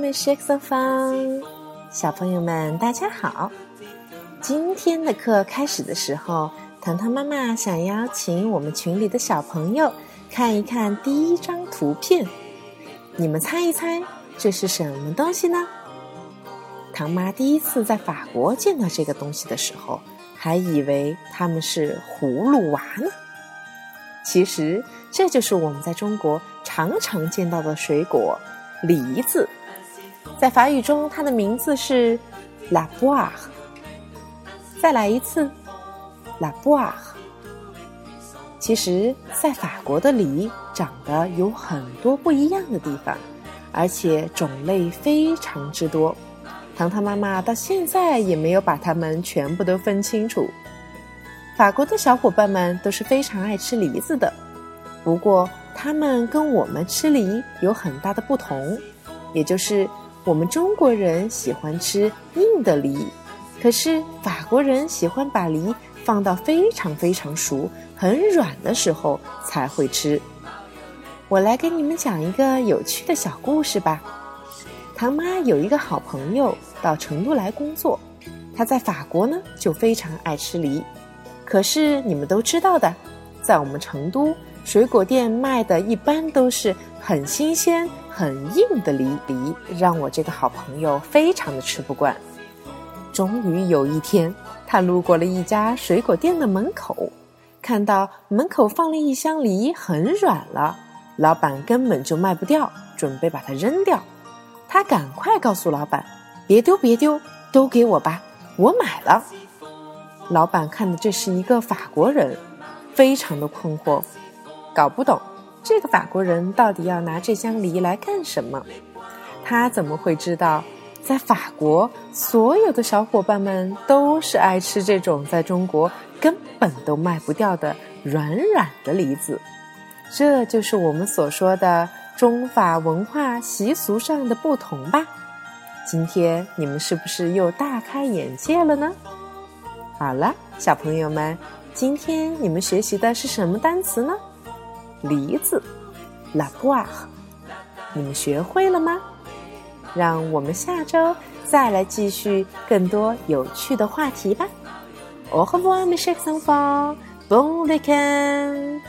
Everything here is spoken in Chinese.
美食课方，小朋友们大家好。今天的课开始的时候，糖糖妈妈想邀请我们群里的小朋友看一看第一张图片，你们猜一猜这是什么东西呢？糖妈第一次在法国见到这个东西的时候，还以为它们是葫芦娃呢。其实这就是我们在中国常常见到的水果——梨子。在法语中，它的名字是 “la boire”。再来一次，“la boire”。其实，在法国的梨长得有很多不一样的地方，而且种类非常之多。糖糖妈妈到现在也没有把它们全部都分清楚。法国的小伙伴们都是非常爱吃梨子的，不过他们跟我们吃梨有很大的不同，也就是。我们中国人喜欢吃硬的梨，可是法国人喜欢把梨放到非常非常熟、很软的时候才会吃。我来给你们讲一个有趣的小故事吧。唐妈有一个好朋友到成都来工作，他在法国呢就非常爱吃梨，可是你们都知道的，在我们成都水果店卖的一般都是很新鲜。很硬的梨梨让我这个好朋友非常的吃不惯。终于有一天，他路过了一家水果店的门口，看到门口放了一箱梨，很软了，老板根本就卖不掉，准备把它扔掉。他赶快告诉老板：“别丢，别丢，都给我吧，我买了。”老板看的这是一个法国人，非常的困惑，搞不懂。这个法国人到底要拿这箱梨来干什么？他怎么会知道，在法国所有的小伙伴们都是爱吃这种在中国根本都卖不掉的软软的梨子？这就是我们所说的中法文化习俗上的不同吧？今天你们是不是又大开眼界了呢？好了，小朋友们，今天你们学习的是什么单词呢？梨子，la boire，你们学会了吗？让我们下周再来继续更多有趣的话题吧。Au revoir mes chers enfants, bon week-end.